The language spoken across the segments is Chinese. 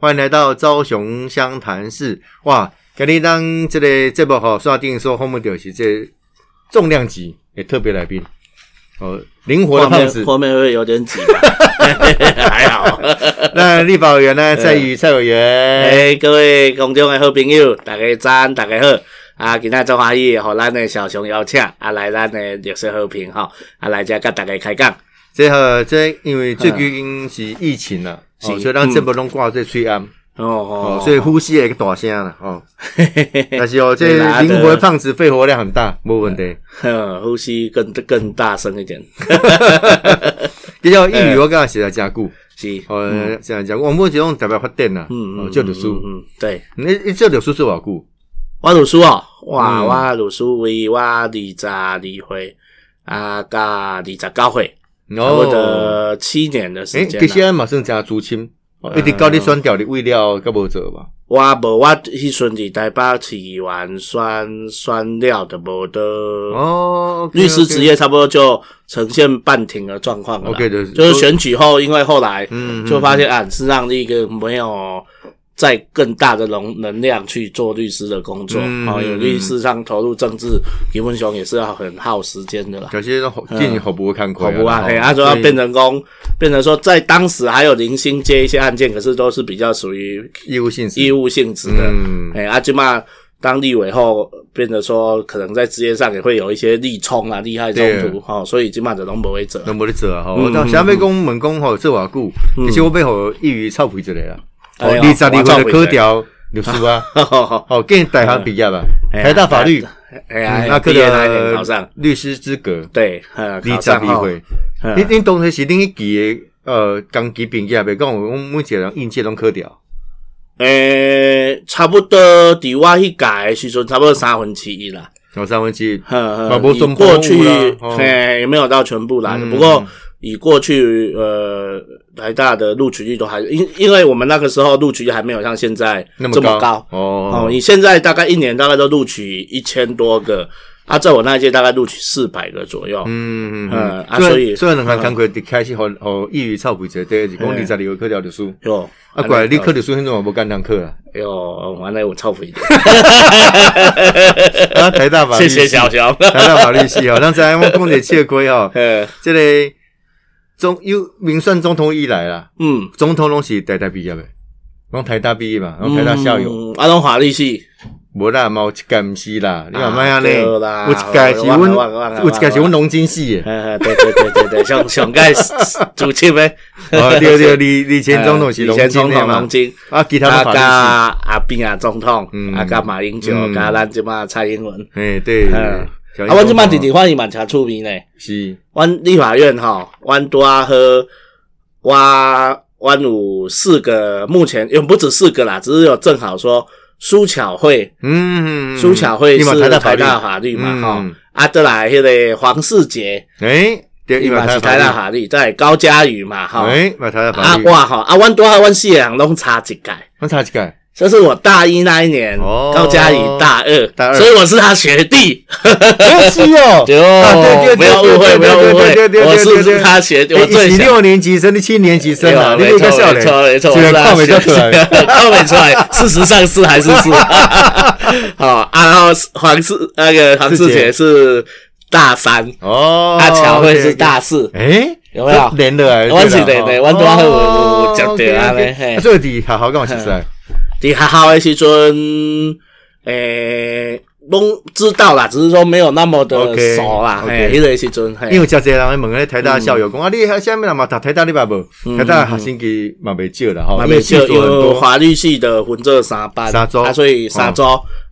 欢迎来到高雄湘潭市。哇，今日当这个节目吼，刷定说后面就是这重量级诶特别来宾哦，灵活的胖子。后面会有点挤吧，还好。那立法委员呢，在于蔡委员。哎，各位公众的好朋友，大家早，大家好。啊，今仔做欢喜，互咱的小熊邀请啊来咱的绿色和平吼，啊来这甲大家开讲。这个这因为最近是疫情啦，所以咱节目拢挂在吹暗，哦哦哦，，所以呼吸也个大声啦，哦。但是哦，这灵活的。胖子肺活量很大，没问题。哼，呼吸更更大声一点。比较英语我刚才写在加固，是，哦，这样讲，我们这种代表发电啦，嗯嗯，就读书，嗯，嗯对。你你这读书是偌久？我读书哦，哇，嗯。我读书为我二十二岁。啊，加二十九岁，差不多七年的时诶，间其实啦。咱马上加竹青，哦一直到你选调的味料，甲无做吧？我无，我迄阵伫台北市议员选选了的无的，哦，律师职业差不多就呈现半停的状况了啦。OK 的，就是选举后，因为后来嗯，嗯就发现啊，是让一个没有再更大的能能量去做律师的工作。嗯哦，有嗯律师上投入政治，基本上也是要很耗时间的啦。有些都进行好不会看亏，好不啊？哎，他说，要变成功，变成说在当时还有零星接一些案件，可是都是比较属于义务性质，义务性质的。嗯，哎，啊，就嘛当立委后，变得说可能在职业上也会有一些利冲啊、利害冲突，哈、所以基本上拢不会走。都无咧做啊！吼，嗯我当想要讲问讲吼，做偌久，其实我背后易于臭皮一个啦。哦，哎呦二十二岁就我臭屁科调律师啊，哦，跟大学毕业吧，台大法律，哎考上，律师资格，对，呃，二考上后，十二你你当时是恁一期的呃刚期毕业，袂讲我们每一个人应届拢科调，诶，差不多伫我迄届的时阵，差不多三分之一啦。有三分之一。呵过去嘿，也没有到全部啦。嗯不过以过去呃台大的录取率都还，因因为我们那个时候录取率还没有像现在那这么高哦哦。你现在大概一年大概都录取一千多个，啊，在我那一届大概录取四百个左右。嗯嗯嗯啊所以所以虽然两项工课一开始互互易于臭皮者，对，是讲二十二岁科调律书。哟，啊，怪你考律师迄种也无简单考啊！哟，完了我超肥的，啊，台大法律系谢谢小乔。台大法律系哦，咱知影我讲者切亏哦，呃，这个总有民选总统以来啦，嗯，总统拢是台大毕业的，拢台大毕业嘛，拢台大校友，嗯，啊，拢法律系，无啦，嘛有一届毋是啦，你话卖安尼，对啦有一届是阮，有一届是阮农经系对对对对对，上上届主席呗，哦，对对，李李前总统是农以前总经的嘛统农，经，啊，其他啊加阿扁啊总统嗯，啊加马英九嗯，加咱即马蔡英文，哎，对，啊，阮即马总统伫伫欢迎蛮诚出名呢，是，阮立法院吼，阮拄啊和，我阮有四个，目前也不止四个啦，只是有正好说苏巧慧，嗯，苏巧慧是台大法律，嘛，吼。嗯，啊，再来迄个黄世杰，哎，对，伊嘛是台大法律，再来高嘉瑜嘛，吼。哎，嘛台大法律，啊哇吼啊，阮拄啊，阮四个人拢差一届，拢差一届，这是我大一那一年，哦。高嘉怡大二，大二。所以我是他学弟。哎是哦，对啊对对对不要误会，对对不要误对对对对会，我是不是是他学弟，我最小。六年级生，你七年级生啊，你没错有个笑脸，没错没错，没叫学出来，看没出来，事实上是还是是。好，啊然后黄世那个黄世杰是大三，哦，阿乔会是大四，诶，有没有？连了哎，阮是连的我拄好有哦。有接到安尼 OK，OK 嘿啊所以伫学校跟我熟悉，伫学校的时阵，诶、拢知道啦，只是说没有那么的熟啦。OK 嘿，迄个时阵，嘿。因为真侪人问咧台大校友讲啊，你下面人嘛读台大你捌无？嗯台大学生机嘛袂少啦，吼，嘛没就因法律系的分做三班，三组啊，所以三组、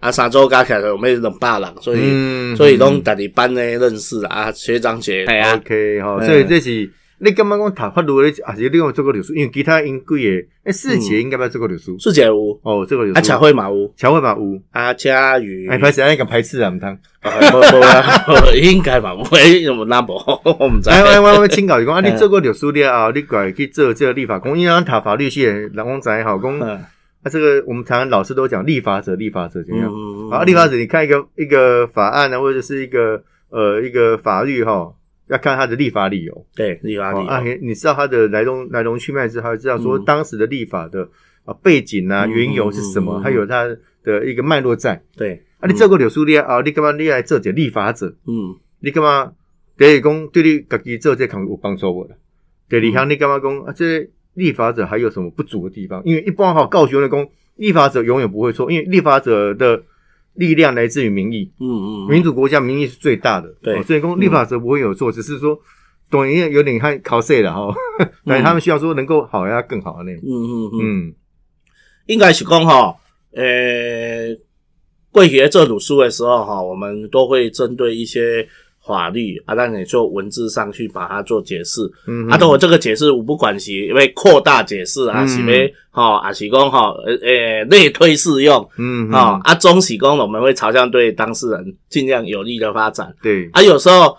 啊，三组加起来有咩两百人，所以、嗯。所以拢家己班咧认识啊，学长学，哎呀、OK 所以这是你感觉讲读法律咧，还是你有做过律师？因为其他因几个，诶，四姐应该捌做过律师，世界有，哦，做过律师，啊，巧慧嘛有，乔慧嘛有，啊，佳宇，哎，排斥安尼讲排斥啊，毋通。应该吧？喂，有那无？我唔知。哎哎，我我请教你讲，啊，你做过律师了后，你过来去做这个立法工，因为咱读法律系的人讲知吼，讲嗯啊，这个我们台湾老师都讲立法者，立法者怎样？嗯啊，立法者，你看一个一个法案呢，或者是一个呃一个法律哈，要看他的立法理由。对立法理哦啊，你你知道他的来龙来龙去脉之后，知道说嗯当时的立法的啊背景啊嗯缘由是什么，还有他的一个脉络在。对，啊，你做过柳树立啊，你干嘛你来做这立法者？嗯你干嘛？第一讲对你自己做这项有帮助无啦？第二项你干嘛讲啊？这立法者还有什么不足的地方？因为一般哈告学的公，立法者永远不会错，因为立法者的力量来自于民意，嗯嗯，民主国家民意是最大的。对。哦所以讲立法者不会有错，只是说懂一有点看考试了哈，但他们需要说能够好要更好的那种嗯嗯，嗯。应该是讲哈，呃，过去在做读书的时候哈，我们都会针对一些法律啊，让你做文字上去把它做解释。嗯啊，当我这个解释我不管是因为扩大解释啊，嗯。是要吼，啊是讲吼，呃呃类推适用。嗯啊，啊，中喜功我们会朝向对当事人尽量有利的发展。对。啊，有时候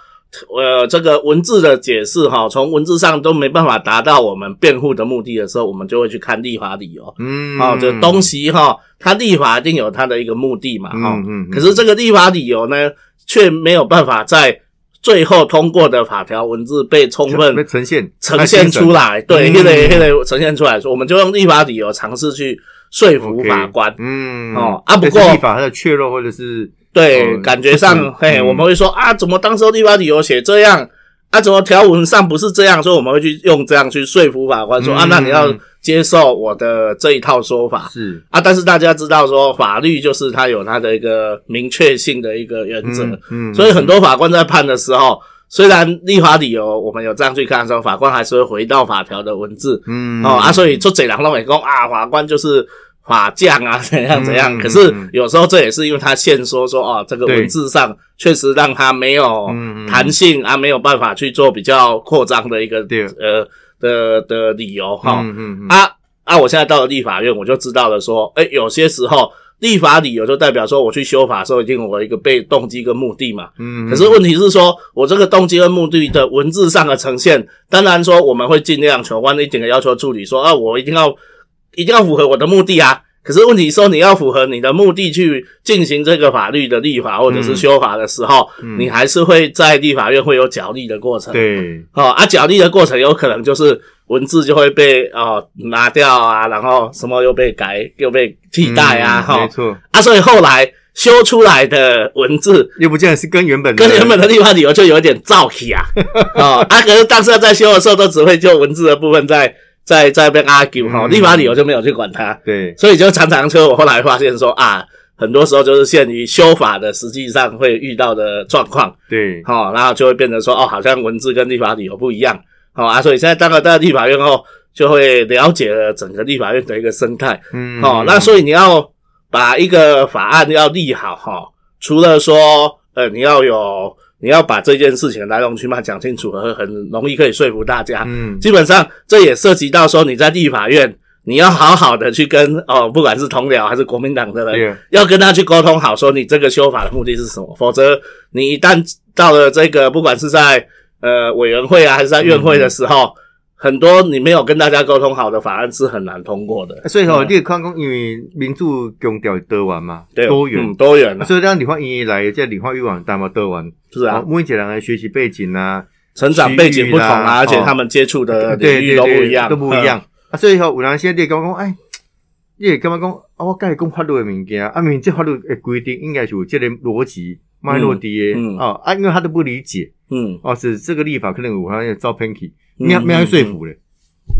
呃，这个文字的解释哈，从文字上都没办法达到我们辩护的目的的时候，我们就会去看立法理由。嗯。哦，这东西哈，它立法一定有它的一个目的嘛，哈、嗯嗯嗯。可是这个立法理由呢，却没有办法在最后通过的法条文字被充分被呈现呈现出来，对，嗯那个那个呈现出来说，我们就用立法理由尝试去说服法官。嗯哦啊不过立法它的确认或者是对，哦感觉上，嘿，嗯我们会说啊，怎么当时候立法理由写这样啊？怎么条文上不是这样？所以我们会去用这样去说服法官说、啊，嗯那你要接受我的这一套说法。是。啊，但是大家知道说，法律就是它有它的一个明确性的一个原则，嗯所以很多法官在判的时候，虽然立法理由我们有这样去看的时候，法官还是会回到法条的文字，嗯哦啊，所以做这两都会讲啊，法官就是法匠啊，怎样怎样。嗯可是嗯。有时候这也是因为他限说说哦，这个文字上确实让他没有弹性啊，没有办法去做比较扩张的一个对。呃的的理由哈。嗯嗯嗯啊啊！我现在到了立法院，我就知道了说，哎，有些时候立法理由就代表说我去修法的时候，一定有我一个被动机跟目的嘛。嗯可是问题是说，我这个动机跟目的的文字上的呈现，当然说我们会尽量求官一点的要求处理说，啊，我一定要一定要符合我的目的啊。可是问题说，你要符合你的目的去进行这个法律的立法或者是修法的时候，嗯。你还是会在立法院会有角力的过程。对。哦啊，角力的过程有可能就是文字就会被哦拿掉啊，然后什么又被改又被替代啊，哈、嗯没错，啊，所以后来修出来的文字又不见得是跟原本的。跟原本的立法理由就有点造起啊，哦啊，可是当时在修的时候都只会就文字的部分在在在被 argue 哈、嗯立法理由就没有去管它，对。所以就常常就我后来发现说啊。很多时候就是限于修法的实际上会遇到的状况，对。哦，然后就会变成说，哦，好像文字跟立法理由不一样，哦啊，所以现在当了在立法院后，就会了解了整个立法院的一个生态，嗯哦，那所以你要把一个法案要立好，哈、除了说，呃，你要有，你要把这件事情的来龙去脉讲清楚，很很容易可以说服大家。嗯基本上这也涉及到说你在立法院。你要好好的去跟哦，不管是同僚还是国民党的人，对要跟他去沟通好，说你这个修法的目的是什么，否则你一旦到了这个，不管是在呃委员会啊，还是在院会的时候，很多你没有跟大家沟通好的法案是很难通过的。所以吼，嗯。你也看讲，因为民主强调多元嘛，对，多元。嗯，，多元啊，所以让理化因为来这理化欲望大嘛多元，是啊。哦，每一个人的学习背景啊，成长背景不同啊，而且哦。他们接触的领域都不一样，都不一样。啊，所以吼，有人现在你讲讲，哎，你会感觉讲，啊，我甲你讲法律的物件，啊，明明这法律的规定应该是有这个逻辑脉络伫的，嗯。嗯哦，啊，因为他都不理解，嗯。哦，是这个立法可能有好像照偏去，嗯没有没有说服嘞，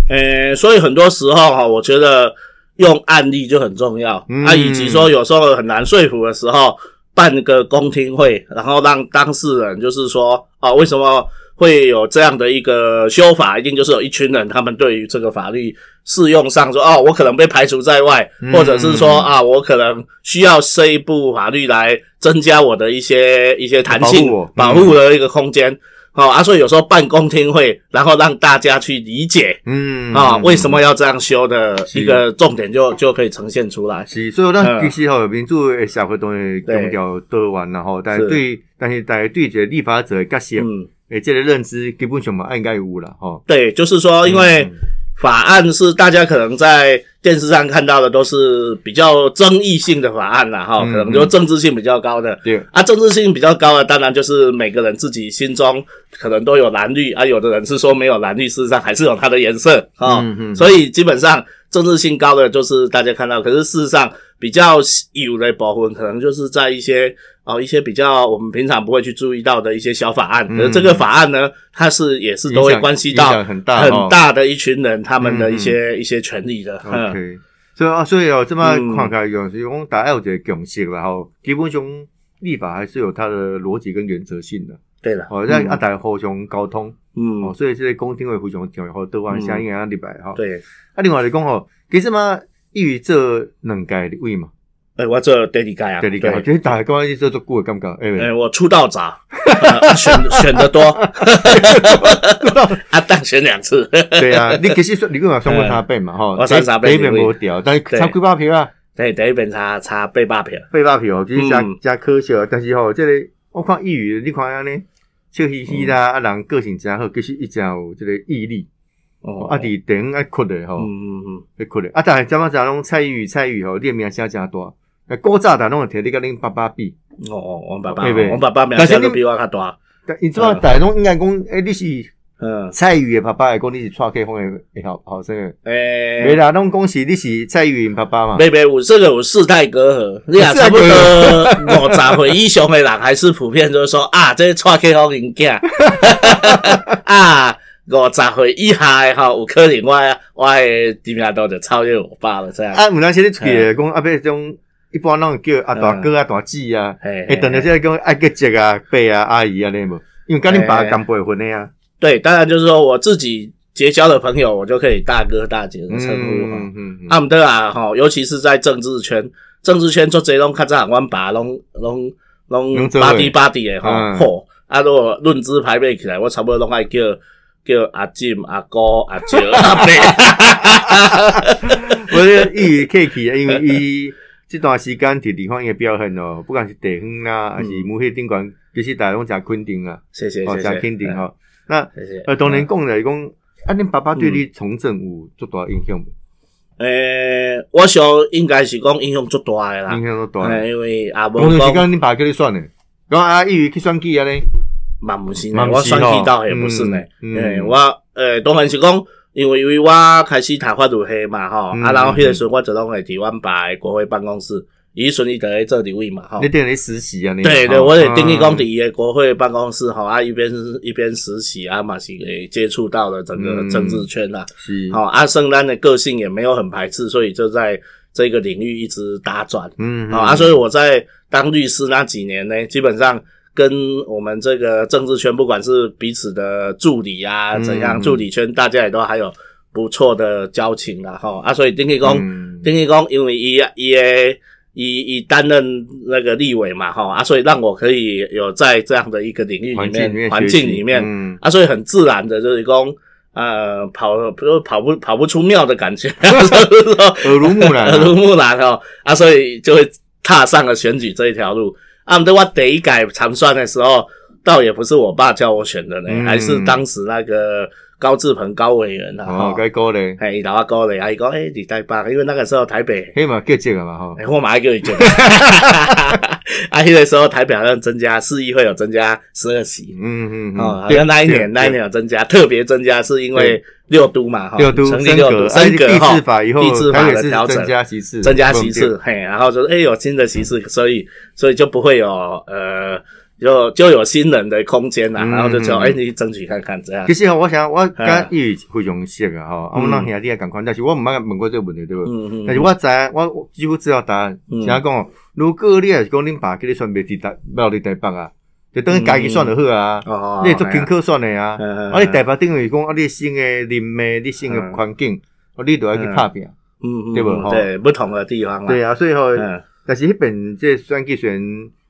呃，所以很多时候哈，我觉得用案例就很重要、嗯。啊，以及说有时候很难说服的时候，办个公听会，然后让当事人就是说啊，为什么会有这样的一个修法？一定就是有一群人，他们对于这个法律适用上说，哦，我可能被排除在外，嗯或者是说啊，我可能需要这一部法律来增加我的一些一些弹性保护我保护的一个空间。哦，啊，所以有时候办公听会，然后让大家去理解，嗯。啊，为什么要这样修的一个重点就就可以呈现出来。是，所以咱嗯。其实吼，民主的社会当然强调多元然后，但是是。对，但是大家对这个立法者的角色，嗯，诶，这个认知基本上嘛应该有啦，吼。对，就是说，因为嗯。法案是大家可能在电视上看到的都是比较争议性的法案了，哈，嗯可能就政治性比较高的。对，啊，政治性比较高的，当然就是每个人自己心中可能都有蓝绿啊，有的人是说没有蓝绿，事实上还是有它的颜色啊、所以基本上政治性高的就是大家看到，可是事实上比较有的部分，可能就是在一些哦一些比较我们平常不会去注意到的一些小法案，可是这个法案呢，它是也是都会关系到很大。很哦大的一群人他们的一些一些权利的。嗯。OK，所以啊，所以哦，这么嗯看起来就是讲大家有一个共识然后基本上立法还是有它的逻辑跟原则性的。对了，哦，让啊大家互相沟通，嗯。哦，，所以这个公听会非常重要，好多方声音啊入来哈。对，啊，另外来讲吼，其实嘛，伊于这两届的位嘛，哎，我做第二届啊，第二届，对。就是大家讲伊做做久的感觉，哎哎，我出道早，呃 选选的多，啊，当选两次，对啊，你其实说你跟我算过三遍嘛，吼，我算三遍第一遍无掉，但是对。差几百票啊，对，第一遍差差八百票，八百票，其实加嗯。加可惜，但是吼，这个我看抑郁，你看安尼笑嘻嘻啦，啊人个性真好，其实伊真有即个毅力，哦啊伫电影爱哭的吼，嗯嗯嗯，会哭的，啊但系怎么怎拢蔡依宇蔡依宇吼，你诶名声诚大，啊古早大拢会摕你甲恁爸爸比，哦哦，阮爸爸，对不对？我爸爸名声都比我较大，但伊即摆拢应该讲，诶你是嗯，蔡依宇的爸爸，会讲你是蔡启峰的的后后生的。诶，没啦，拢恭喜你是蔡依云爸爸嘛？没没，我这个有世代隔阂，你啊，差不多五十岁以上的人还是普遍就是说啊，这蔡启峰因囝 啊，五十岁以下的吼，有可能我我的知名度就超越我爸了，这样。啊，有当时你出去讲啊，要种一般拢会叫阿大哥啊、大姊啊，嘿会等到这讲爱叫姐啊、伯啊、阿姨啊，你无？因为跟你爸刚辈分的啊。对，当然就是说我自己结交的朋友，我就可以大哥大姐的称呼哈。嗯嗯嗯啊，毋对啊，吼，尤其是在政治圈，政治圈做这拢较早，阮爸拢拢拢拢巴蒂巴蒂的吼，嗯。吼、啊，如果论资排辈起来，我差不多拢爱叫叫阿进、阿哥、阿舅、阿伯。我这个伊客气啊，因为伊这段时间伫地方的表现哦，不管是地方啦，还是某些顶管，其实大家拢诚肯定啊，哦，谢谢谢谢，诚肯定嗯，吼。那。呃，当然讲来讲，啊，恁爸爸对你从政有足大影响无？诶、我想应该是讲影响足大的啦。影，响都大。诶因为啊无无段时讲，间恁爸叫你选的，讲啊，伊为去选举啊咧。嘛毋是呢嘛，我选举倒也不是呢，嗯我诶，当然是讲，因为因为我开始读法律系嘛，吼、嗯啊，然后迄个时候我就拢会伫阮爸诶国会办公室，伊顺利就咧做伫位嘛，吼你。等于实习啊？你对对，哦我得定义讲伫伊的国会办公室吼啊，一边一边实习啊，嘛是给接触到了整个嗯政治圈啦。是，好、啊，圣丹的个性也没有很排斥，所以就在这个领域一直打转。嗯，好、啊，所以我在当律师那几年呢，基本上跟我们这个政治圈，不管是彼此的助理啊，嗯怎样，助理圈大家也都还有不错的交情啦，哈啊，所以丁义公，嗯丁义公因为伊伊的以以担任那个立委嘛，哈啊，所以让我可以有在这样的一个领域里环境里面面，环境里面，嗯。啊，所以很自然的就是讲，呃，跑不跑不跑不出庙的感觉，耳濡目染啊。耳濡目染哦，啊，所以就会踏上了选举这一条路。啊，对我第一改长算的时候，倒也不是我爸叫我选的呢，嗯。还是当时那个高志鹏高委员啊，哦，哈、该高咧，哎，伊老阿高嘞，啊，伊讲，哎，你台北，因为那个时候台北嘿嘛叫这个嘛吼。哎，，我马上叫你讲。啊，那个时候台北好像增加市议会有增加十二席，嗯嗯嗯，哦，好像那一年那一年有增加，特别增加是因为六都嘛，哈，六都成立六都升格，哎地制，法以后，地制法的调整。增加席次，增加席次，嘿，然后就是哎有新的席次，所以所以就不会有呃。就就有新人的空间啦，嗯然后就叫嗯哎，你争取看看这样其。实，我想我哎甲伊非常熟啊吼，啊，我嗯咱兄弟也共款，但是我毋捌问过这个问题对无？嗯嗯，但是我知道我我几乎知道答案。嗯想讲哦，如果你也是讲恁爸叫你选袂伫台，要伫台北啊，就等于家己选就好啊。哦，你会做辛苦选的啊，嗯嗯啊，你台北等于讲啊，你新的人脉，你新的环境，啊，你都要去拍拼。嗯嗯对不对不同的地方啦，对啊，所以吼，嗯但是迄边这选举选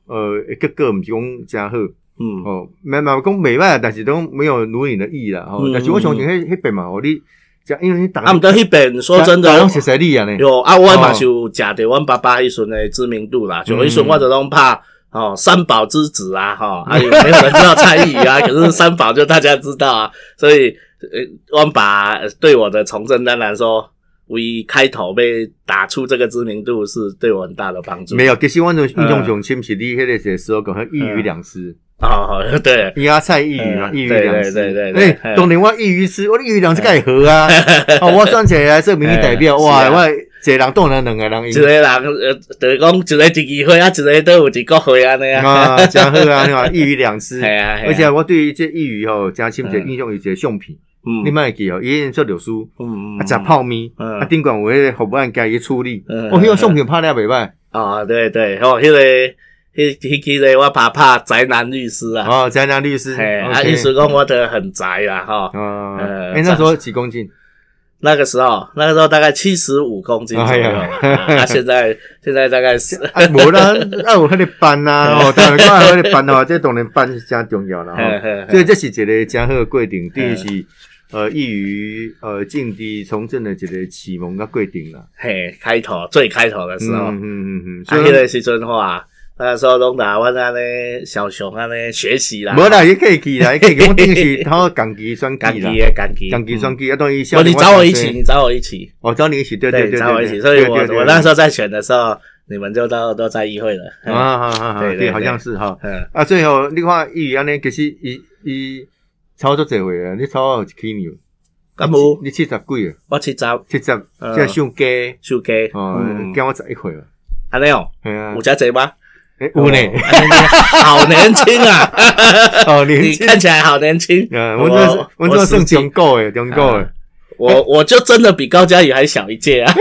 呃个个毋是讲真好嗯哦，慢慢讲袂歹，但是都没有如你的意啦吼嗯。但是我相信迄迄边嘛，哦你，这因为你打啊，毋得迄边说真的，拢熟悉你啊呢。有啊，我嘛是有食着阮爸爸迄阵的知名度啦，就迄阵我就拢拍哦三宝之子啊，哈、啊有没有人知道蔡依啊？可是三宝就大家知道啊，所以呃，阮爸对我的重生当然说。为开头被打出这个知名度是对我很大的帮助。没有，其实我种印象上深是你迄个是时候讲迄一鱼两吃，哦，对，芽菜一鱼嘛，嗯一鱼两吃。对对对对哎，当年我一鱼吃，我的鱼两吃盖合啊。哦，我算起来这民意代表，哎哇，是啊我一个人动了两个人一个人呃，就是讲一个一支会啊，一个都有一个会安尼啊。啊，真好啊，你看一鱼两吃。系啊，而且我对于这一鱼吼，真深刻印象有一个相片，嗯。你莫会记哦，伊演做律师，嗯啊，食泡面，嗯。啊，顶管有迄个服务案家己处理，嗯哦，迄个相片拍了袂歹，哦，对对，哦，迄个迄迄迄个我拍拍宅男律师啊，哦，宅男律师，嘿，啊意思讲我得很宅啦，哈。啊，呃哎，那时。候几公斤？那个时候，那个时候大概七十五公斤左右，啊，啊现在 现在大概是，啊，无啦，啊有迄个班呐，哦，当然讲有迄个班哦，这当然班是真重要啦，吼。嘿嘿。嘿所以这是一个真好的过程，第一是呃，易于呃境地从政的一个启蒙的规定啦。嘿，开头最开头的时候，嗯嗯嗯嗯，啊，迄个时阵话，那时候拢打阮安尼小熊安尼学习啦，无啦，伊可以去啦，伊可以去。我顶是他港机选港机啦，机的港机，港机选嗯机，啊，等于不，你找我一起，你找我一起，我，找你一起，对对对，找我一起，所以我我那时候在选的时候，你们就都都在议会了，啊，好好好，对，对好像是哈。嗯，啊，最后你看易安尼，其实伊伊超足侪岁啊，你超有一起年，你七十几啊？我七十。七十，嗯即系上家手机，哦嗯，惊我十一岁啊，安尼哦，系啊。有，遮济吗？诶有呢，好年轻啊！好，年你轻，看起来好年轻。啊，我我这算中高诶，中我我就真的比高嘉宇还小一届啊！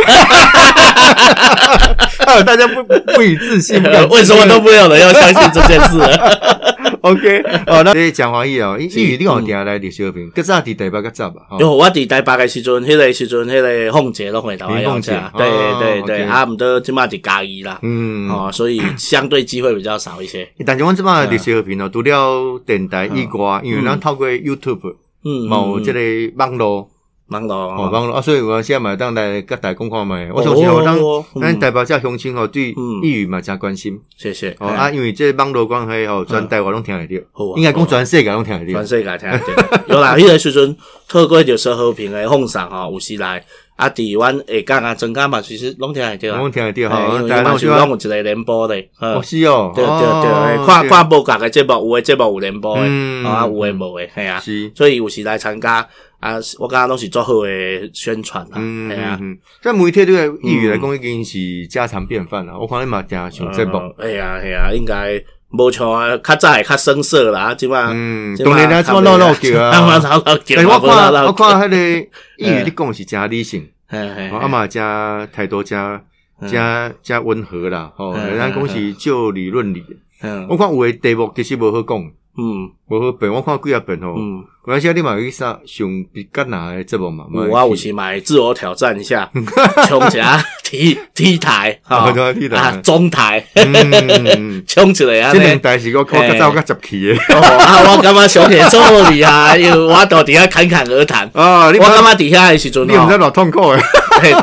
啊，大家不不以自信，不敢为什么都没有人 要相信这件事。了？OK？哦，那这讲华语哦，因是。因为你有定来历史和平，搁早伫台北较早吧，吼因为我伫台北的时阵，迄个时阵，迄个凤姐拢会台湾邀请，对哦对对。啊，毋过即马伫嘉义啦，嗯，哦，所以相对机会比较少一些。但是阮即摆历史和平哦，除了电台以外，因为咱透过 YouTube 嗯，某即个网络。网络哦，网络啊，所以我现在嘛当来甲大家讲看卖，我相信我当咱代表遮乡亲吼对嗯。英语嘛诚关心。谢谢哦啊，因为这网络关系吼，全台湾拢听会着，应该讲全世界拢听会全着。世界听得着。有啦，迄个时阵透过着说和平诶奉上吼，有时来啊，伫阮下港啊、增港嘛，其实拢听会到啊。拢听会着吼，因为嘛是拢有一个联播的，哦嗯，是哦，对对哦对，看看无共诶节目，有诶节目有联播的，嗯。啊有诶无诶，系啊，是，所以有时来参加啊，我感觉拢是做好诶宣传啦，嗯系啊。嗯，在媒体对个英语来讲已经是家常便饭了。我看你嘛诚上节目，哎呀哎呀，应该无像啊较早会较生涩啦，即摆嗯，当然啦，这么唠唠叫啊。但是我看我看迄个英语你讲是真理性，嘿嘿哦啊嘛加态度加加加温和啦，吼，嗯人家讲是就理论理。嗯。我看有诶题目其实无好讲，嗯。无好变。我看几啊遍吼，嗯，有阵时你嘛有去上上比较难诶节目嘛，我啊有时买自我挑战一下，冲一下 T T 台啊，哈。对对对，啊中台，嗯，冲起来啊这两台是我靠较早较十起诶。哦啊，我感觉小铁做厉害，因为我都伫遐侃侃而谈。啊，你我感感觉伫遐的时阵吼你毋知，偌痛苦诶。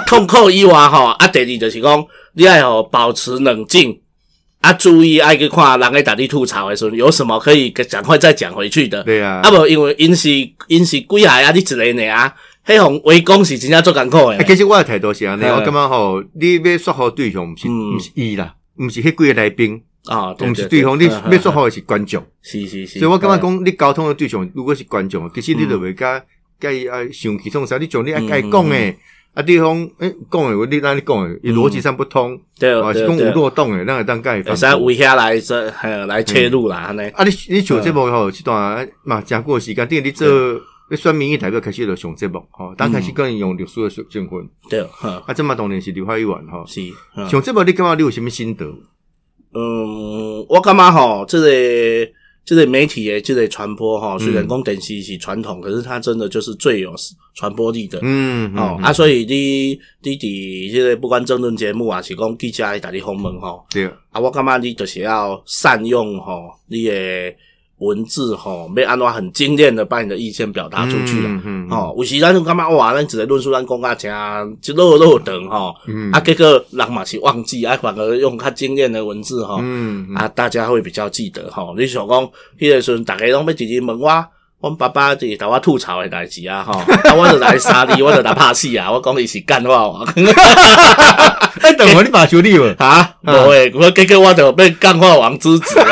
痛苦以外吼，啊，第二就是讲，你爱吼保持冷静，啊，注意爱去看人咧打你吐槽的时候，有什么可以赶快再讲回去的。对啊。啊，，无因为因是因是几下啊，你一个尔啊，迄种围攻是真正做艰苦的。啊。其实我诶态度是安尼，嗯我感觉吼，你要说好对象，毋是嗯。毋是伊啦，毋是迄几个来宾，哦，对毋是对方，你嗯要说好的是观众。是是是，所以我感觉嗯讲，你沟通的对象如果是观众，其实你就袂甲甲伊啊生气创啥，你从你爱甲伊讲诶，啊对方诶讲诶话，你那你讲诶，伊逻辑上不通，对啊是讲有漏洞诶，咱会当甲伊会使为遐来这嘿来切入啦，安尼。啊，你你上节目吼，这段嘛真过时间，等于你做你选民意代表开始就上节目吼，当开始跟人用律师的证婚，对，哼，啊，这嘛当然是刘海议员吼。是，嗯上节目你感觉你有啥物心得？嗯，我感觉吼，这个这个媒体诶这个传播吼，嗯。虽然讲电视是传统，可是它真的就是最有传播力的。嗯，哦，啊，所以你你伫这个不管争论节目啊，是讲记者来打你访问吼，对，啊，我感觉你就是要善用吼你的文字吼，要安怎很精炼的把你的意见表达出去了。嗯吼、有时咱就感觉哇，咱一个论述咱讲啊，诚一路路长吼，嗯。啊，结果人嘛是忘记，啊，反而用较精炼的文字吼，嗯，啊，大家会比较记得吼。你想讲，迄个时阵，大家拢要直接问我，阮爸爸伫甲我吐槽的代志啊，吼，啊，我就来杀你，我就来拍死啊，我讲伊是干话王，哎，等会你把球力了，啊，无诶，我结果我就被干话王之子啊，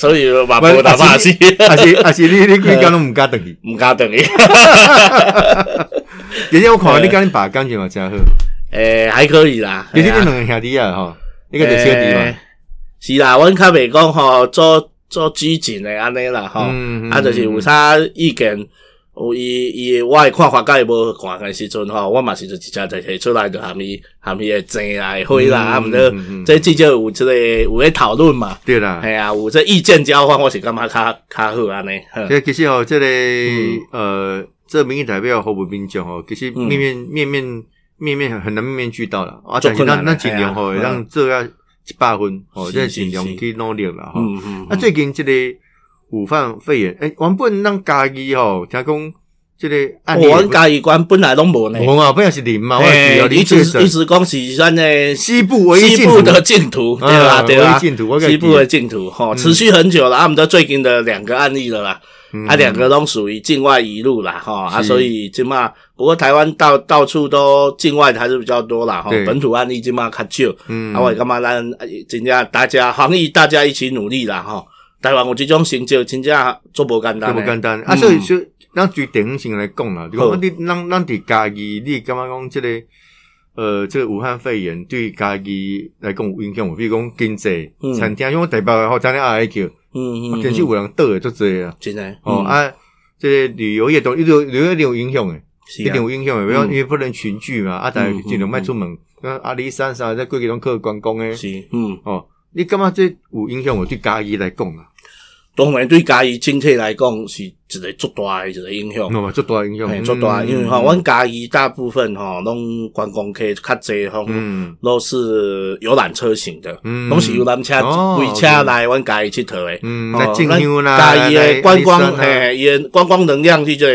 所以嘛无打巴士，还是还是你你几工拢毋敢等去，毋敢等伊。而且我看你跟你爸感情嘛真好，诶，还可以啦。其实你两个兄弟啊吼，你个就小弟嘛，是啦，阮较袂讲吼，做做拘谨诶安尼啦吼，啊，就是有啥意见。有伊伊我诶看法甲伊无看诶时阵吼，我嘛是就直接就提出来，就含伊含伊诶争啦、会啦，啊，毋着这至少有即个有咧讨论嘛。对啦，系啊，有这意见交换，我是感觉较较好安尼。所以其实吼，即个呃，这民意代表服务民众吼，其实面面面面面面很难面面俱到啦。啊，但是咱咱尽量吼，让做啊一百分，吼，即尽量去努力啦。嗯嗯。啊，最近即个。武汉肺炎，诶，原本咱家己吼，听讲即个案例，我家己关本来拢无呢，无嘛，本来是零嘛，诶，一直一直讲是咱诶西部唯一西部的净土，对吧？对吧？西部的净土，吼，持续很久了，啊，我们都最近的两个案例了啦，啊，两个都属于境外移入啦，哈，啊，所以起码不过台湾到到处都境外还是比较多啦，哈，本土案例起码较少，嗯，啊，我干嘛咱真正大家防疫，大家一起努力啦，哈。台湾有即种成就，真正做无简单。做无简单啊！所以说，咱最典型性来讲啦，如果你咱咱伫家己，你感觉讲即个呃，即个武汉肺炎对家己来讲有影响无？比如讲经济、餐厅，因为台北好餐厅爱叫，嗯嗯，真是有人倒诶，足济啊！真诶哦啊，即个旅游业都一直旅游业有影响诶，一定有影响诶，因为因为不能群聚嘛，啊，但尽量卖出门。跟阿里山啥在过去拢客观光诶，是嗯哦，你感觉这有影响无？对家己来讲啊？当然，对嘉义整体来讲是一个足大的一个影响。足大影响，足大，因为吼，阮嘉义大部分吼拢观光客较济吼，都是游览车型的，拢是游览车为车来阮嘉义佚佗的。嗯，来进香啦，嘉义的观光，诶，伊观光能量即个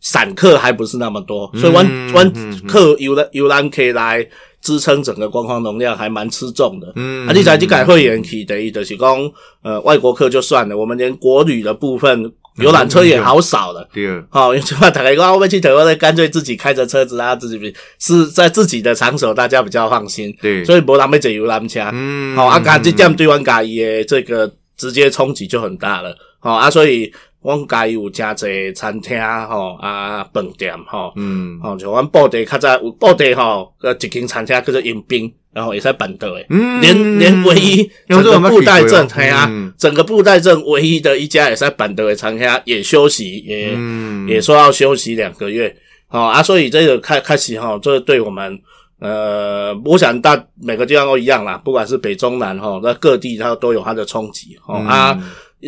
散客还不是那么多，所以阮阮客游览游览客来。支撑整个观光容量还蛮吃重的，嗯，啊，你在这改会员去等于，就是讲，呃，外国客就算了，我们连国旅的部分游览车也好少了，对，好，因为大概讲我们去台湾，干脆自己开着车子啊，自己是在自己的场所，大家比较放心，对，所以无人要坐游览车，嗯，好，啊，加这点对阮家己的这个直接冲击就很大了，好啊，所以。阮家有诚侪餐厅吼啊饭店吼，嗯，吼像阮布地较早有布地吼，呃一间餐厅叫做迎宾，然后也在板凳诶，嗯，连连唯一整个布袋镇，系啊，整个布袋镇唯一的一家也在板凳诶餐厅也休息，也也说要休息两个月，好啊，所以这个开开始吼，这对我们呃，我想大每个地方都一样啦，不管是北中南吼，那各地它都有它的冲击，吼啊。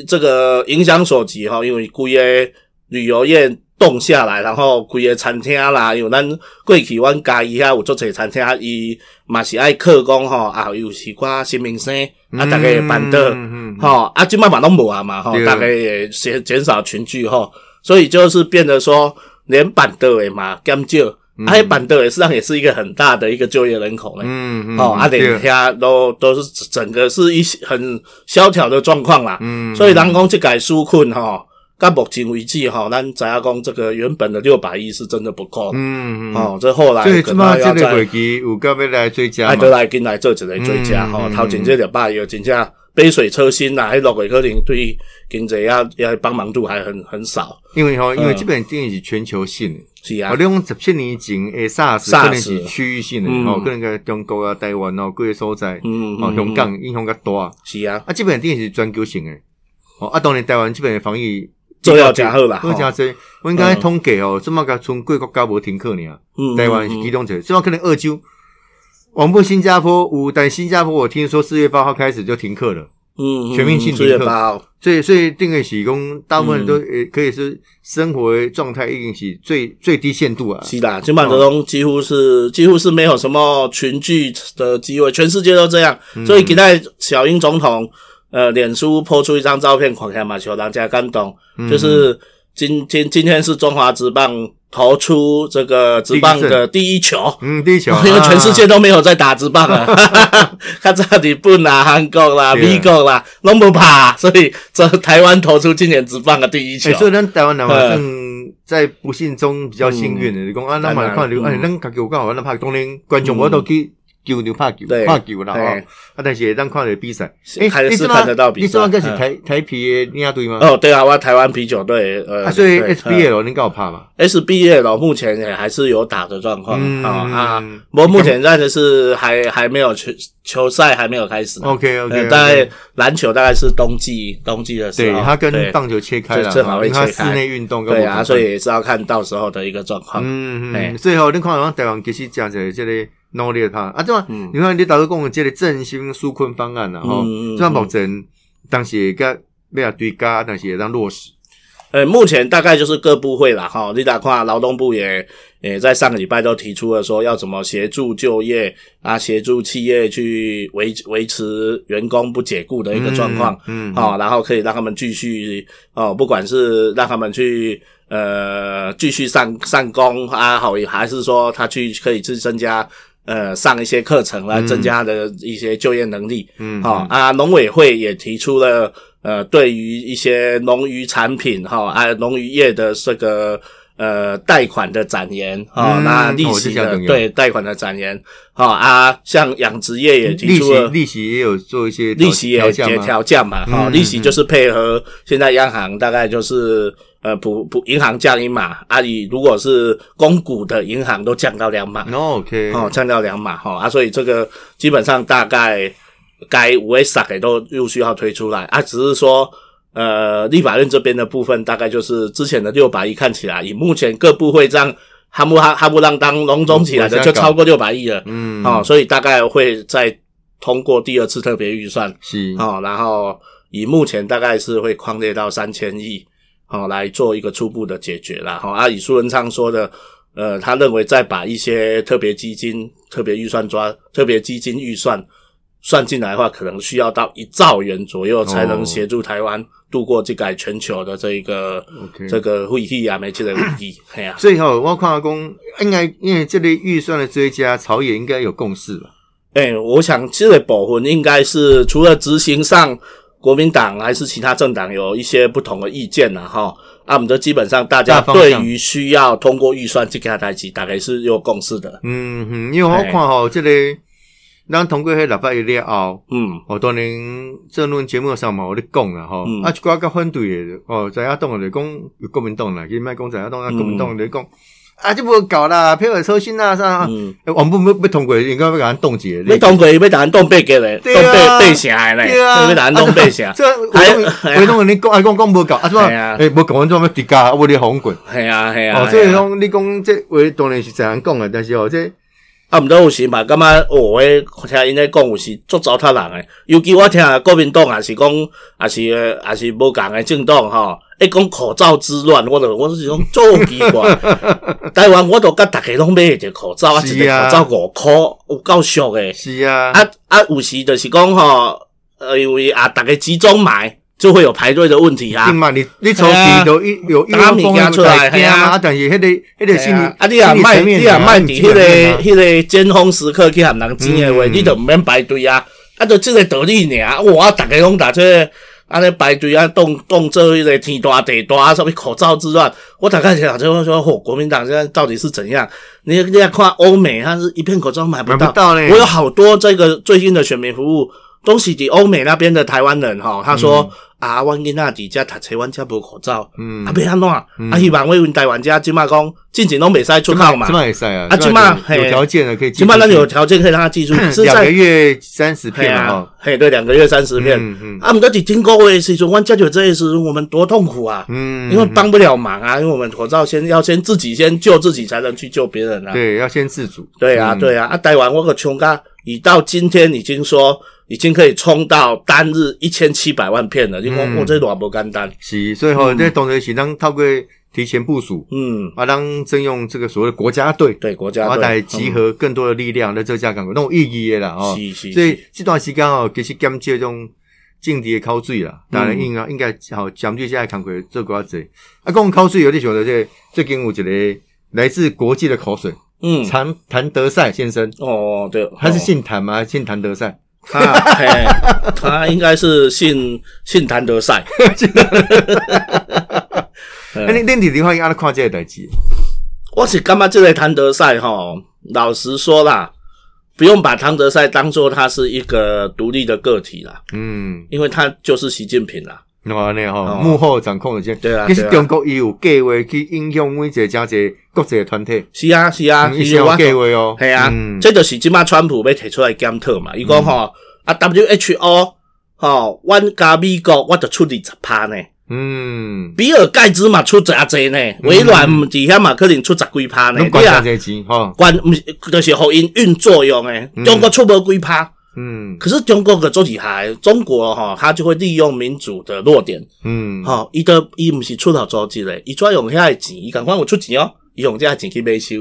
这个影响所及哈，因为规个旅游业冻下来，然后规个餐厅啦，因为咱过去阮家己遐有做些餐厅，伊嘛是爱客工吼，啊，有时寡新明星啊，大概办的吼，啊，即摆嘛拢无啊嘛吼，大概也减减少群聚吼，所以就是变得说，连办的诶嘛减少。啊，板凳实际上也是一个很大的一个就业人口嘞，嗯嗯，哦，阿连下都都是整个是一很萧条的状况啦，嗯，所以人工去改纾困哈，到目前为止哈，咱知影讲这个原本的六百亿是真的不够，嗯嗯，哦，这后来可能要在有个要来追加，还得来进来做一个追加哈，头前这六百亿真正杯水车薪啦，还落尾可能对经济要要帮忙度还很很少，因为哈，因为基本定义是全球性。是啊，我讲十七年前诶，SARS 可能是区域性的，哦，可能个中国啊、台湾哦，各个所在，嗯哦，香港影响较大。是啊，啊，基本定是全球性诶。哦，啊，当然台湾基本防疫做要加好啦，做加多。我应该统计哦，这么个从贵国家无停课呢？台湾是其中者，这么可能二周。往不新加坡五，但新加坡我听说四月八号开始就停课了。嗯，全民性停课，所以所以定个喜功，大部分都也可以是生活状态一定是最最低限度啊。是的，金马德东几乎是几乎是没有什么群聚的机会，全世界都这样。所以给在小英总统呃脸书抛出一张照片，狂开马球，大家感动，就是今今今天是中华职棒。投出这个直棒的第一球，嗯，第一球，因为全世界都没有在打直棒啊，他这里不拿韩国啦、美国啦，拢不怕，所以这台湾投出今年直棒的第一球。所以咱台湾人嘛，在不幸中比较幸运的，你讲啊，那么看，哎，咱家己有讲好，咱拍当年观众我都去球就拍球，对看球啦吼。啊，但是会当看着比赛，是还是看得到比赛你这个是嗯。台台皮的领队吗？哦，对啊，我台湾啤酒队，呃，啊，所以 SBL 你搞怕嘛？SBL 目前也还是有打的状况嗯啊啊，不过目前暂时是还还没有球球赛还没有开始。OK 呃 OK，大概篮球大概是冬季冬季的时候，对它跟棒球切开了，正好会切开。室内运动对啊，所以也是要看到时候的一个状况。嘿嗯嗯，最后，你看咱台湾其实讲着这个努力拍。啊，对嘛，嗯。你看你头先讲的即个振兴纾困方案啦，吼，这样目前当时会甲要追加，但是会当落实。呃，目前大概就是各部会啦，哈，你打看劳动部也也在上个礼拜都提出了说要怎么协助就业啊，协助企业去维维持员工不解雇的一个状况，嗯，嗯哦，然后可以让他们继续哦，不管是让他们去呃继续上上工啊，好，还是说他去可以去增加呃上一些课程来增加他的一些就业能力，嗯，好、啊，农委会也提出了呃，对于一些农渔产品哈啊，农渔业的这个呃贷款的展延哈、嗯那利哦息的、对贷款的展延哈啊，像养殖业也提出了。利息也有做一些利息也也调降嘛，哈、嗯利息就是配合现在央行大概就是呃补补银行降一码，啊，你如果是公股的银行都降到两码，哦 OK，哦，降到两码哈啊，所以这个基本上大概该五 A 萨给都陆续要推出来啊，只是说呃，立法院这边的部分大概就是之前的六百亿，看起来以目前各部会这样哈木哈哈布浪当隆重起来的就超过六百亿了，嗯，哦，所以大概会再通过第二次特别预算是，哦，然后以目前大概是会框列到三千亿，哦，来做一个初步的解决啦。哈、啊，以苏文昌说的，呃，他认为再把一些特别基金、特别预算抓、特别基金预算算进来的话，可能需要到一兆元左右才能哦协助台湾度过这个全球的这一个这个危机啊，没这个危机，哎呀、最后我看公应该因为这类预算的追加，朝野应该有共识吧？哎、我想这个部分应该是除了执行上，国民党还是其他政党有一些不同的意见呐，哈。啊，我们这基本上大家对于需要通过预算去给他代志，大概是有共识的。嗯哼，因为我看吼，这个咱通过迄六百亿了后。嗯哦，当然，这论节目上嘛，我咧讲啦吼，嗯啊，一寡较反对的，哦，在野党就讲有国民党啦，其实莫讲在野党，啊，国民党就讲，啊，就无搞啦，配合抽薪啊，啥，嗯，欸王部要要通过，应该要给咱冻结，要通过要打人东北给嘞，东对啊北背下来嘞，对啊，要打人东北下，这还我我拢你讲，啊讲讲无搞，啊，怎么，嘿啊诶，无讲完怎么跌价，我咧红滚，系啊系啊。哦，所以讲你讲这话当然是这样讲的，但是哦，这啊，毋过有时嘛，感觉哦，诶听因咧讲有时足糟蹋人诶。尤其我听国民党也是讲，也是也是无共诶政党吼，一讲口罩之乱，我著我是讲足奇怪。台湾我都甲逐个拢买一个口罩，啊，一个啊口罩五箍，有够俗诶。是啊，啊啊，有时就是讲吼，呃，因为啊，逐个集中买，就会有排队的问题啊对。嘛，你你抽嘿啊屉都一有一打物件出来嘿啊啊，但是迄个迄个心理嘿啊，啊，你啊卖，你啊卖伫迄个啊迄个尖峰时刻去含人钱的话，嗯你就毋免排队啊。啊，就即个道理尔。哇，逐个拢打这个安尼排队啊，动动做迄个天大地大啊，什么口罩之乱。我大概想就说，嚯、国民党现在到底是怎样？你你要看欧美，它是一片口罩买不到。我有好多这个最近的选民服务，都是伫欧美那边的台湾人哈，他说、啊，阮囡仔伫遮读册，阮遮无口罩。嗯啊，要安怎？啊，希望为阮台湾遮即马讲，进前拢袂使出口嘛这。么也塞啊，啊这么有条件的可以寄出去，起码咱有条件可以让他寄出，是两个月三十片嘛，啊，，嘿，对，两个月三十片。嗯嗯啊，毋过伫经过的时阵，阮解决这些时阵，我们多痛苦啊！嗯，因为帮不了忙啊，因为我们口罩先要先自己先救自己，才能去救别人啊。对要先自主，对啊，嗯对啊，啊，台湾我个穷噶，已到今天已经说已经可以冲到单日一千七百万片了，你嗯。讲我这偌无简单。是，所以吼，嗯。这当然是咱透过提前部署，嗯，啊，让征用这个所谓的国家队，对，国家啊，队来集合更多的力量在这家港口，那种意义的啦，哦，是是所以是。这段时间哦，其实减少这种政治的口水啦，当然嗯应啊，应该好减少现在工课做寡济。啊，讲口水有点想到这最近有一个来自国际的口水，嗯，谭谭德赛先生，哦，对，他是哦姓谭吗？姓谭德赛？他，嘿，他应该是姓姓谭德赛。哎，你恁伫地方安尼看这个代志？我是感觉这个谭德赛哈，老实说啦，不用把谭德赛当做他是一个独立的个体啦，嗯，因为他就是习近平啦。那安尼吼，哦幕后掌控的先。对啊其实中国伊有计划去影响每一个真侪国际的团体，是啊，是啊，嗯伊是有计划哦。系啊，嗯这就是即马川普要提出来检讨嘛。伊讲吼啊，WHO 吼，阮加美国，我就出二十趴呢。嗯，比尔盖茨嘛出真济呢，微软毋伫遐嘛可能出十几趴呢。侬管你啊关毋是就是互因运作用诶。中国出无几趴，嗯。可是中国个做厉害，中国哈，他就会利用民主的弱点，嗯，吼，伊的伊毋是出头做之类，伊专用遐诶钱，伊赶快我出钱哦，伊用这钱去买收。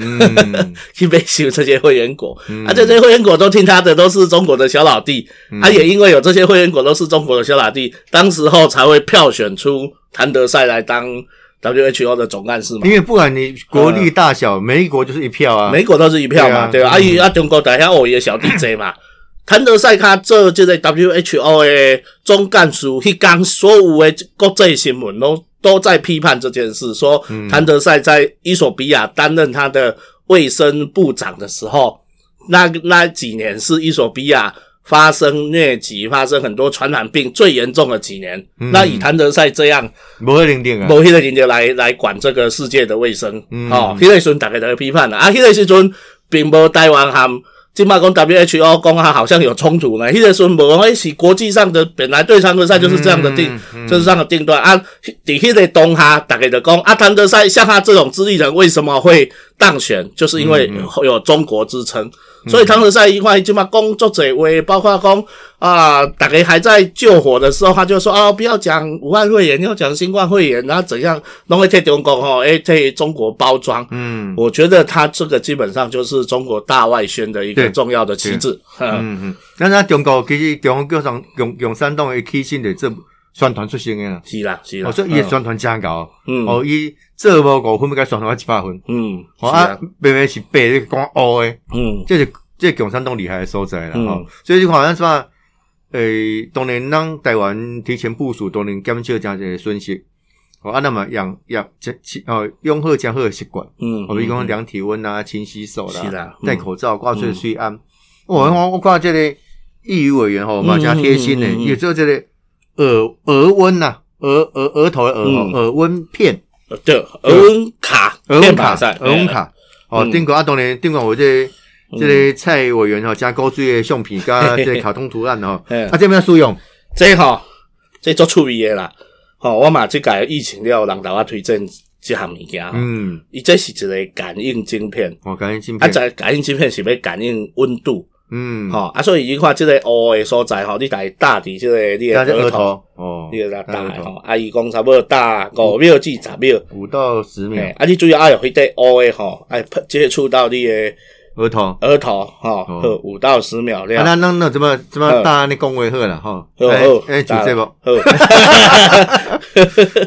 嗯，去被修这些会员国，嗯。啊，这些会员国都听他的，都是中国的小老弟，啊，也因为有这些会员国都是中国的小老弟，当时候才会票选出谭德赛来当 WHO 的总干事嘛。因。为不管你国力大小，每一国就是一票啊。美国都是一票嘛，对吧？对啊啊，伊啊，中国大遐哦，伊的小 DJ 嘛。谭德赛他做这个 WHO 的总干事，迄天所有的国际新闻都都在批判这件事，说谭德赛在伊索比亚担任他的卫生部长的时候，那那几年是伊索比亚发生疟疾、发生很多传染病最严重的几年。那以谭德赛这样无可能定啊。某迄个人就来来管这个世界的卫生，嗯哦，迄个时阵大家都会批判了，啊，迄个时阵并无台湾和今嘛讲 WHO 公啊，好像有冲突呢。迄个时阵无，迄是国际上的本来对谭德赛就是这样的定，嗯就是这样的定段啊。伫迄个当下，大家就讲啊，谭德赛像他这种智利人为什么会当选，就是因为有中国支撑。所以唐德赛一块就嘛工作者为包括讲啊，大家还在救火的时候，他就说啊，不要讲武汉肺炎，要讲新冠肺炎，然后怎样，弄会替中国吼，诶，替中国包装。嗯。我觉得他这个基本上就是中国大外宣的一个重要的旗帜。嗯，嗯。嗯，咱咱中国其实中国叫上用用山东的起薪的这宣传出身的啦。是啦，是啦。哦，所以伊的宣传真高。嗯哦，伊做无五分，要甲宣传一百分。嗯，哦啊明明是白的讲乌的，嗯这是这是共产党厉害的所在啦。嗯哦，所以就看咱什么，诶，当然咱台湾提前部署，当然减少这样一个损失。哦，啊，那么养养这哦，用好讲好的习惯。嗯，我比如讲嗯量体温啊，勤洗手是啦嗯戴口罩，挂睡睡安。我我我看这个议员委员吼，嘛加贴心的，嗯嗯嗯嗯有做这个耳耳温呐，额额额头的耳嗯。耳温片，对，额温卡，耳温卡赛，耳温卡。哦，嗯。顶个啊，当然顶个我这个这个蔡委员吼，加高水的相片加 这个卡通图案吼，嘿。啊，这边使用，这吼，这做趣味的啦。吼，我嘛即届疫情了，人甲我推荐即项物件。嗯，伊这是一个感应晶片，哦感应晶片。啊，这感应晶片是要感应温度，嗯，好、啊，所以伊看即个乌的所在吼，你来搭伫即个你的加这额额头，哦，你个来加额头。搭的吼，啊，伊讲差不多搭五秒至十秒，五到十秒。嘿，啊，你主要爱有迄块乌的吼，爱接触到你的额头。额头吼，哦。好五到十秒啊，了。那那那怎么怎么大你讲话好啦吼？好哎就这无好，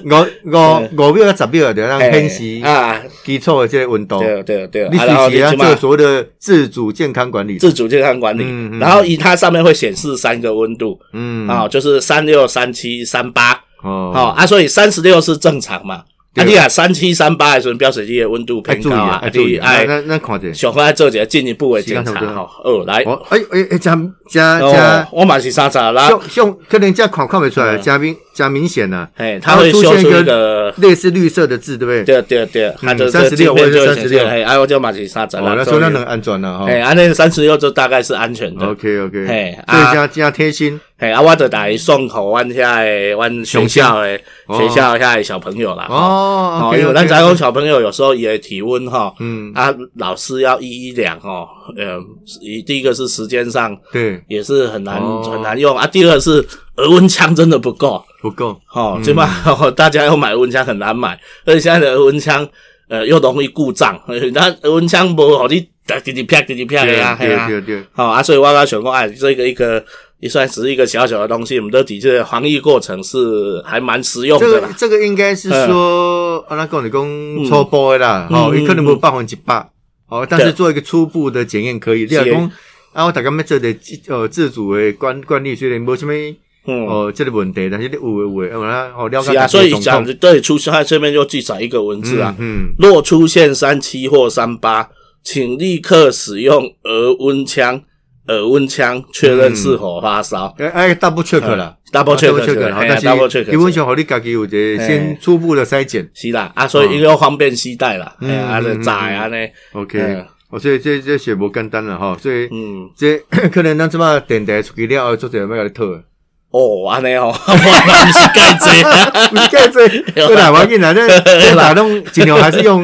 五五五秒到十秒就让显示啊，基础的这个温度。对对对，你自己要做所谓的自主健康管理。自主健康管理，然后以它上面会显示三个温度。嗯。啊、就是三六、三七、三八，哦。好、啊，所以三十六是正常嘛，啊，对你啊三七三八的时候，表示你的温度要注意啊，偏高啊，要注意啊。你哎那那看者，想快做一下进一步的检查时间差不多哈。哦，来，哦，哎哎哎，加加哦加，，我嘛是三十啦，像像可能这样看看不出来，嗯加明加明显呐，嘿，它会出现一个，类似绿色的字，对不对？对对对，它就嗯36镜片就会显示或者是36嘿，哎，我就嘛是三十哦，啦，那说那能安全了哈。嘿，安尼三十六就大概是安全的。OK OK，嘿所以啊加加贴心，嘿，啊，我就来送互阮遐的阮学校的哦学校遐的小朋友啦。吼。哦因为咱 OK，知讲小朋友有时候也体温哈，嗯，啊，老师要一一量哦，呃，一第一个是时间上对，也是很难、哦。很难用啊，第二是额温枪真的不够。不够，哦，嗯。起码、大家要买额温枪很难买，而且现在的额温枪呃又容易故障，那额温枪无好你滴滴啪滴滴啪的呀，对对对，好啊，所以我刚想讲，哎，这个一个也算只是一个小小的东西，我们都的确防疫过程是还蛮实用这个的啦。这个应该是说，阿拉讲你讲初步的啦，嗯哦，嗯伊可能无百分之百，哦，但是做一个初步的检验可以。你讲啊，我大概要做的呃自主的管管理，虽然无什么嗯，哦这个问题，但是你有的有的，哦，哦了解是啊，所以讲对出现在这边就记载一个文字啊，嗯，若出现三七或三八，请立刻使用额温枪，耳温枪确认是否发烧。哎哎，double check 啦，double check 是好，嘿但是 double check 基本上互你家己有一个先初步的筛检。是啦，啊，所以因为方便携带啦，嗯。哎呀，啊，嗯就炸啊呢，，OK，嗯哦，所以这这些无简单了哈，所以嗯，这 可能咱即马电台出去了后，做者要甲你讨的，哦，安尼哦，我 那不是盖这啊，不盖这，对啦，我要紧啦，这 这打弄尽量还是用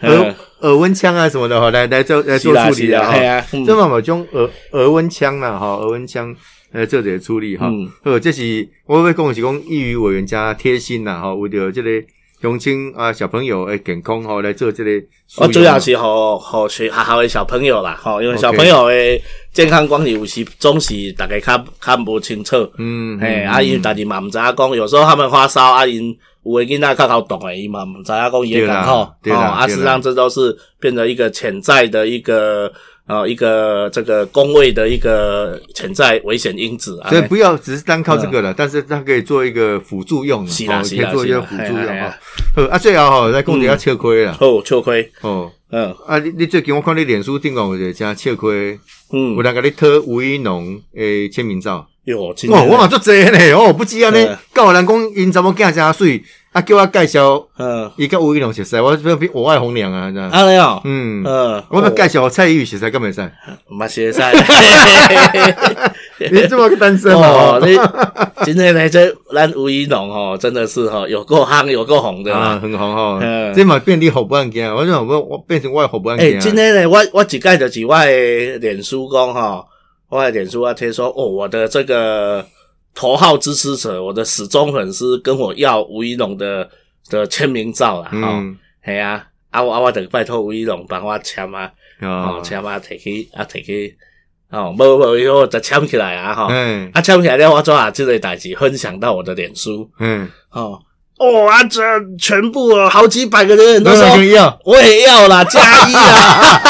耳嗯。耳温枪啊什么的哈，来来做来做处理的哈这嘛嘛种耳耳温枪啦，哈，耳温枪来做者处理哈。嗯。呃，这是我要讲的是讲，义于委员家贴心啦，哈，为着这个乡亲啊小朋友诶健康吼来做这个我。主要是互互学学校的小朋友啦，吼，因为小朋友的健康管理有时总是大家较较无清楚，嗯，嘿，嗯啊，因为大家嘛毋知影讲，有时候他们发烧，啊，因有的囡仔较好懂诶，伊嘛毋知影讲伊会感冒，对啦对啦哦啊，对啦事实上这都是变成一个潜在的一个呃一个这个工位的一个潜在危险因子啊。所以不要只是单靠这个了，但是它可以做一个辅助用，可以做一个辅助用哈嘿嘿嘿。好啊，最后吼来讲一下笑亏啦，好，笑亏，哦。嗯啊，你你最近我看你脸书顶讲有一个真笑亏，嗯有，人甲你讨吴一农诶签名照。哟，今哇，我嘛足济呢，哦，不知安尼嗯，教有人讲因查某囝真水，啊，叫我介绍嗯，伊甲吴一龙熟悉，我比我爱红娘啊，这样。安尼哦，嗯，呃，我要介绍蔡依宇熟悉，敢袂使？嘛是会使。你这么个单身哦，哦，你今天呢，这咱吴一农哦，真的是哈、有够夯，有够红的啊，啦。很红哦嗯，这嘛变你好不安惊，我就我我变成我的好不安哎、惊。今天呢，我我几盖就是我的脸书讲哈，我的脸书啊贴说哦，我的这个头号支持者，我的死忠粉丝跟我要吴一龙的的签名照啦，哈、嗯，系啊，啊我啊我得拜托吴一龙帮我签啊，哦哦，签啊摕去啊摕去，哦，无无以后就签起来啊哈。嗯啊，签起来了，我做下这个代志分享到我的脸书嗯，哦。哦啊，这全部哦好几百个人都都说说要，我也要啦，加一啊，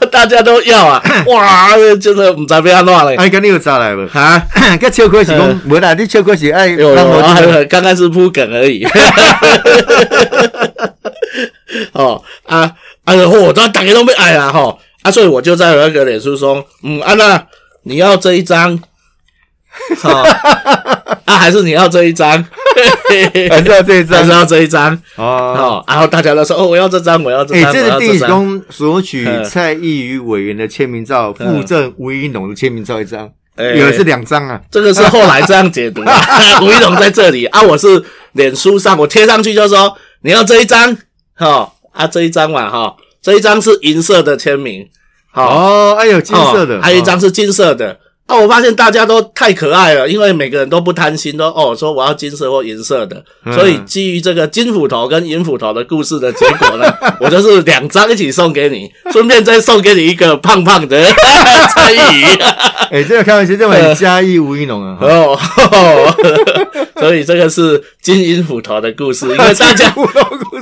大家都要啊，哇，真的唔知要安怎嘞？哎，跟你有查来无？哈，个笑亏是讲，无啦，你笑亏是哎有有，刚刚是铺梗而已。哦啊啊，我都大家都被爱啦吼。啊，所以我就在那个脸书说，嗯，安、娜，你要这一张，好、啊，还是你要这一张，还是要这一张。还是要这一张。哦。哦，然后大家都说，哦，我要这张，我要这哎，张，这是第一张。公索取嗯。蔡依瑜委员的签名照，附赠吴一农的签名照一张，哎。有的是两张啊。这个是后来这样解读啊，吴一龙在这里啊，我是脸书上我贴上去就说你要这一张，哈、啊这一张嘛哈、这一张是银色的签名，好、哦，哎有金色的，哦还有一张是金色的。啊，我发现大家都太可爱了，因为每个人都不贪心，都哦说我要金色或银色的，嗯所以基于这个金斧头跟银斧头的故事的结果呢，我就是两张一起送给你，顺便再送给你一个胖胖的 蔡依瑜。哎，这个开玩笑，这么嘉义吴一农啊。哈哦，所以这个是金银斧头的故事，因为大家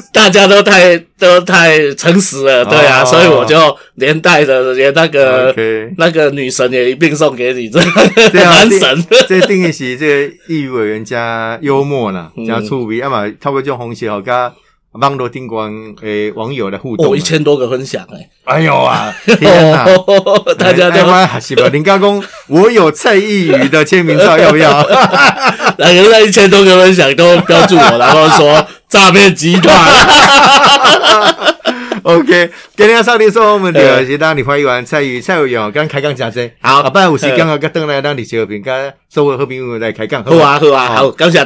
大家都太都太诚实了，对啊，哦所以我就连带着连那个那个女神也一并送给你，这 男神。这这定义是这个议委员加幽默啦，嗯加趣味，啊嘛透过这种方式吼，加网络顶光诶网友的互动哦，一千多个分享哎、哎呦啊，天哪！哦，大家都哎哎我是吧？林家公，我有蔡依瑜的签名照，要不要？那个那一千多个分享都标注我，然后说诈骗集团。OK，今天上题说我们的是当你欢迎完蔡宇蔡委员刚开讲真济，好啊，拜有时间啊，甲登来当历史和平，甲社会和平来开讲，好啊好啊好，感谢。